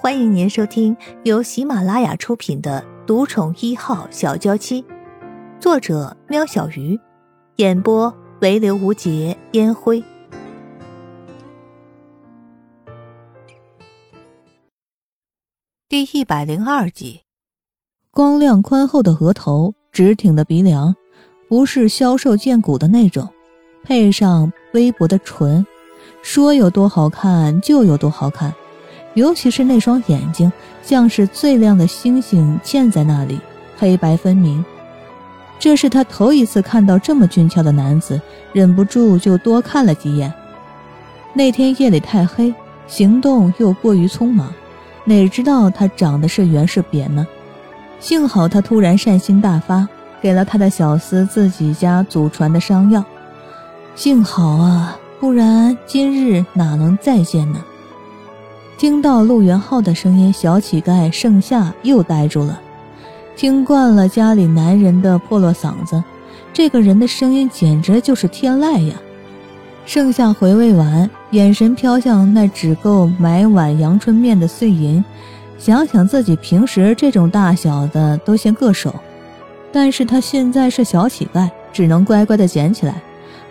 欢迎您收听由喜马拉雅出品的《独宠一号小娇妻》，作者：喵小鱼，演播：唯刘无节烟灰。第一百零二集，光亮宽厚的额头，直挺的鼻梁，不是消瘦见骨的那种，配上微薄的唇，说有多好看就有多好看。尤其是那双眼睛，像是最亮的星星嵌在那里，黑白分明。这是他头一次看到这么俊俏的男子，忍不住就多看了几眼。那天夜里太黑，行动又过于匆忙，哪知道他长得是圆是扁呢？幸好他突然善心大发，给了他的小厮自己家祖传的伤药。幸好啊，不然今日哪能再见呢？听到陆元浩的声音，小乞丐盛夏又呆住了。听惯了家里男人的破落嗓子，这个人的声音简直就是天籁呀！盛夏回味完，眼神飘向那只够买碗阳春面的碎银，想想自己平时这种大小的都嫌硌手，但是他现在是小乞丐，只能乖乖的捡起来，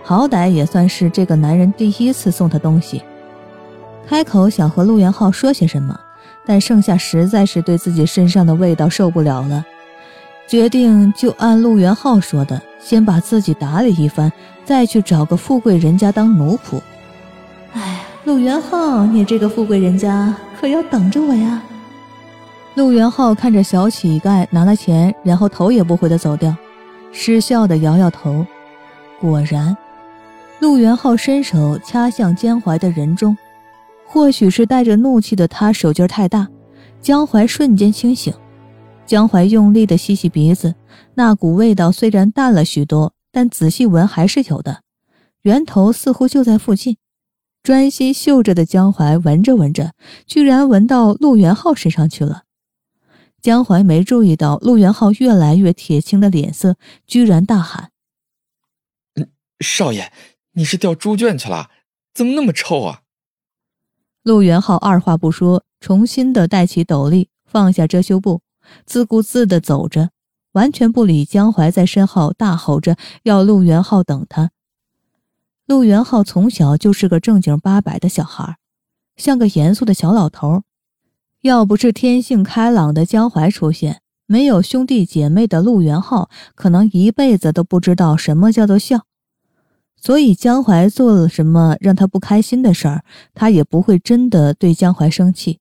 好歹也算是这个男人第一次送他东西。开口想和陆元浩说些什么，但盛夏实在是对自己身上的味道受不了了，决定就按陆元浩说的，先把自己打理一番，再去找个富贵人家当奴仆。哎，陆元浩，你这个富贵人家可要等着我呀！陆元浩看着小乞丐拿了钱，然后头也不回的走掉，失笑的摇摇头。果然，陆元浩伸手掐向江怀的人中。或许是带着怒气的他手劲太大，江淮瞬间清醒。江淮用力的吸吸鼻子，那股味道虽然淡了许多，但仔细闻还是有的，源头似乎就在附近。专心嗅着的江淮闻着闻着，居然闻到陆元浩身上去了。江淮没注意到陆元浩越来越铁青的脸色，居然大喊：“少爷，你是掉猪圈去了？怎么那么臭啊？”陆元浩二话不说，重新的戴起斗笠，放下遮羞布，自顾自的走着，完全不理江淮在身后大吼着要陆元浩等他。陆元浩从小就是个正经八百的小孩，像个严肃的小老头。要不是天性开朗的江淮出现，没有兄弟姐妹的陆元浩，可能一辈子都不知道什么叫做笑。所以江淮做了什么让他不开心的事儿，他也不会真的对江淮生气，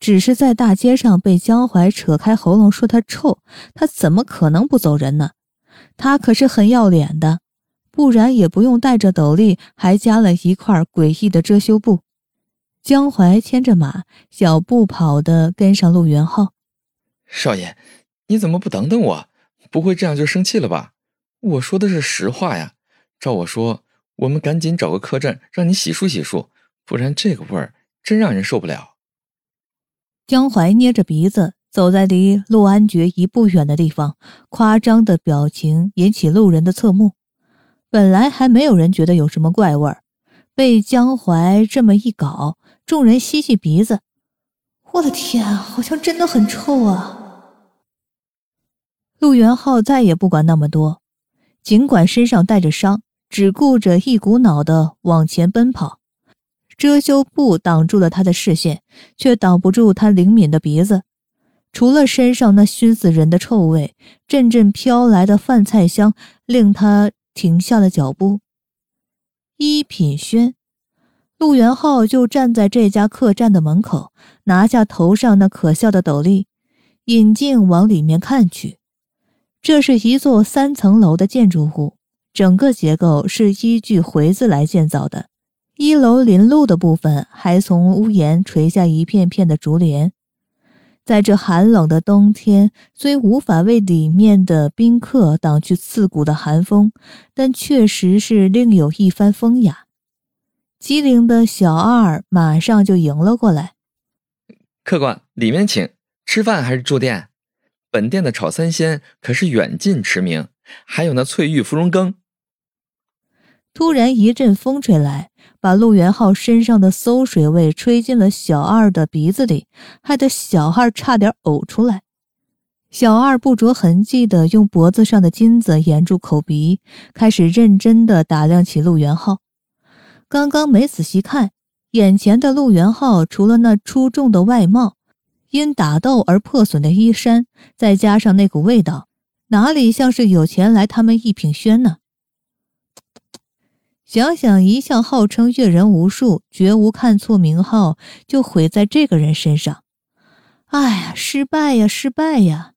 只是在大街上被江淮扯开喉咙说他臭，他怎么可能不走人呢？他可是很要脸的，不然也不用戴着斗笠，还加了一块诡异的遮羞布。江淮牵着马，小步跑的跟上陆元浩。少爷，你怎么不等等我？不会这样就生气了吧？我说的是实话呀。照我说，我们赶紧找个客栈，让你洗漱洗漱，不然这个味儿真让人受不了。江淮捏着鼻子走在离陆安觉一步远的地方，夸张的表情引起路人的侧目。本来还没有人觉得有什么怪味儿，被江淮这么一搞，众人吸吸鼻子，我的天，好像真的很臭啊！陆元浩再也不管那么多，尽管身上带着伤。只顾着一股脑的往前奔跑，遮羞布挡住了他的视线，却挡不住他灵敏的鼻子。除了身上那熏死人的臭味，阵阵飘来的饭菜香令他停下了脚步。一品轩，陆元浩就站在这家客栈的门口，拿下头上那可笑的斗笠，引镜往里面看去。这是一座三层楼的建筑物。整个结构是依据回字来建造的，一楼临路的部分还从屋檐垂下一片片的竹帘。在这寒冷的冬天，虽无法为里面的宾客挡去刺骨的寒风，但确实是另有一番风雅。机灵的小二马上就迎了过来：“客官，里面请，吃饭还是住店？本店的炒三鲜可是远近驰名，还有那翠玉芙蓉羹。”突然一阵风吹来，把陆元浩身上的馊水味吹进了小二的鼻子里，害得小二差点呕出来。小二不着痕迹地用脖子上的金子掩住口鼻，开始认真地打量起陆元浩。刚刚没仔细看，眼前的陆元浩除了那出众的外貌，因打斗而破损的衣衫，再加上那股味道，哪里像是有钱来他们一品轩呢？想想一向号称阅人无数、绝无看错名号，就毁在这个人身上。哎呀，失败呀，失败呀！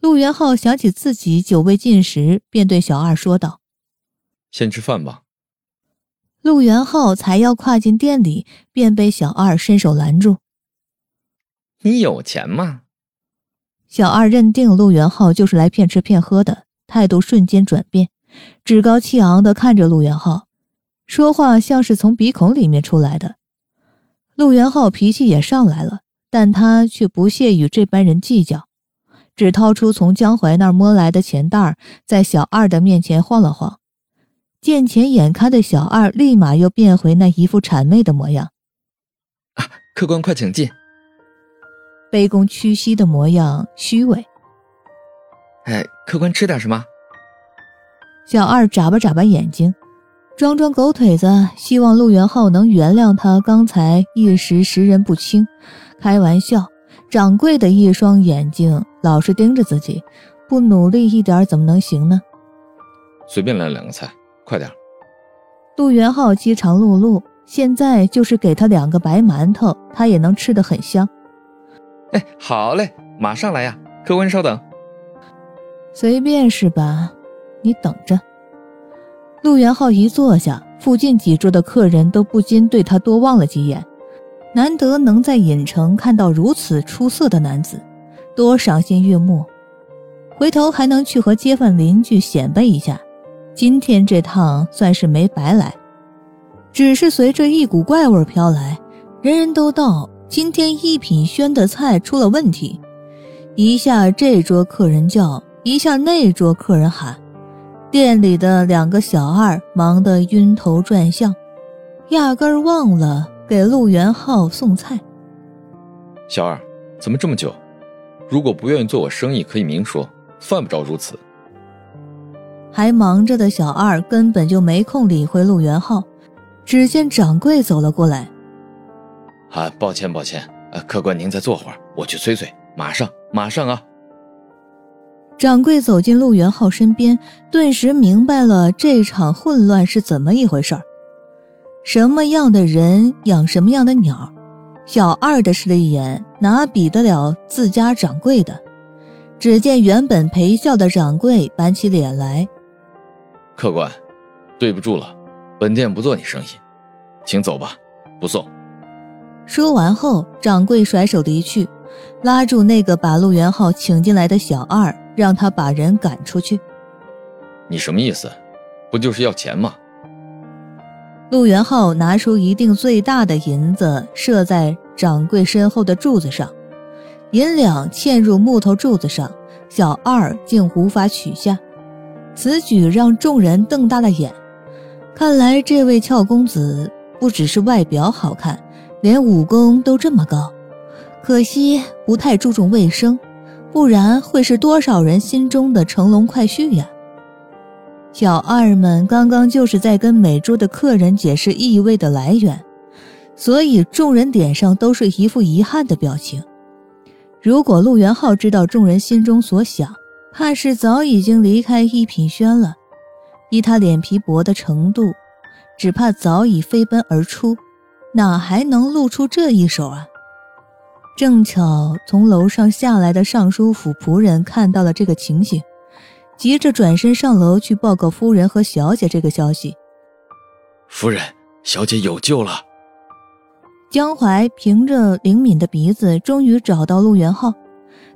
陆元浩想起自己久未进食，便对小二说道：“先吃饭吧。”陆元浩才要跨进店里，便被小二伸手拦住。“你有钱吗？”小二认定陆元浩就是来骗吃骗喝的，态度瞬间转变，趾高气昂地看着陆元浩，说话像是从鼻孔里面出来的。陆元浩脾气也上来了，但他却不屑与这般人计较。只掏出从江淮那儿摸来的钱袋，在小二的面前晃了晃。见钱眼开的小二立马又变回那一副谄媚的模样。啊，客官快请进。卑躬屈膝的模样，虚伪。哎，客官吃点什么？小二眨巴眨巴眼睛，装装狗腿子，希望陆元浩能原谅他刚才一时识人不清，开玩笑。掌柜的一双眼睛老是盯着自己，不努力一点怎么能行呢？随便来两个菜，快点。陆元浩饥肠辘辘，现在就是给他两个白馒头，他也能吃得很香。哎，好嘞，马上来呀！客官稍等。随便是吧？你等着。陆元浩一坐下，附近几桌的客人都不禁对他多望了几眼。难得能在尹城看到如此出色的男子，多赏心悦目。回头还能去和街坊邻居显摆一下，今天这趟算是没白来。只是随着一股怪味飘来，人人都道今天一品轩的菜出了问题。一下这桌客人叫，一下那桌客人喊，店里的两个小二忙得晕头转向，压根儿忘了。给陆元浩送菜，小二，怎么这么久？如果不愿意做我生意，可以明说，犯不着如此。还忙着的小二根本就没空理会陆元浩。只见掌柜走了过来，啊，抱歉抱歉，呃，客官您再坐会儿，我去催催，马上马上啊！掌柜走进陆元浩身边，顿时明白了这场混乱是怎么一回事儿。什么样的人养什么样的鸟，小二的势利眼哪比得了自家掌柜的？只见原本陪笑的掌柜板起脸来：“客官，对不住了，本店不做你生意，请走吧，不送。”说完后，掌柜甩手离去，拉住那个把陆元浩请进来的小二，让他把人赶出去。你什么意思？不就是要钱吗？陆元浩拿出一锭最大的银子，射在掌柜身后的柱子上，银两嵌入木头柱子上，小二竟无法取下。此举让众人瞪大了眼。看来这位俏公子不只是外表好看，连武功都这么高。可惜不太注重卫生，不然会是多少人心中的乘龙快婿呀！小二们刚刚就是在跟美珠的客人解释异味的来源，所以众人脸上都是一副遗憾的表情。如果陆元浩知道众人心中所想，怕是早已经离开一品轩了。依他脸皮薄的程度，只怕早已飞奔而出，哪还能露出这一手啊？正巧从楼上下来的尚书府仆人看到了这个情形。急着转身上楼去报告夫人和小姐这个消息。夫人，小姐有救了。江淮凭着灵敏的鼻子，终于找到陆元浩，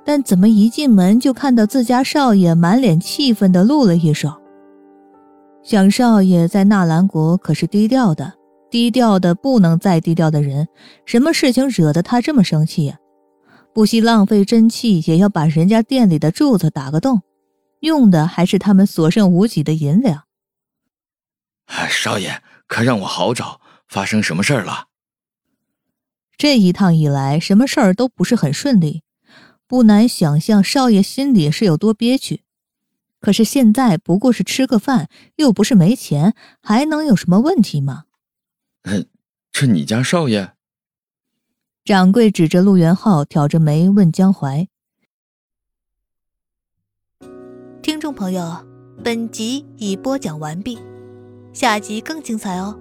但怎么一进门就看到自家少爷满脸气愤的露了一手。想少爷在纳兰国可是低调的，低调的不能再低调的人，什么事情惹得他这么生气呀？不惜浪费真气，也要把人家店里的柱子打个洞。用的还是他们所剩无几的银两。少爷，可让我好找，发生什么事儿了？这一趟以来，什么事儿都不是很顺利，不难想象少爷心里是有多憋屈。可是现在不过是吃个饭，又不是没钱，还能有什么问题吗？嗯，这你家少爷？掌柜指着陆元浩，挑着眉问江淮。听众朋友，本集已播讲完毕，下集更精彩哦。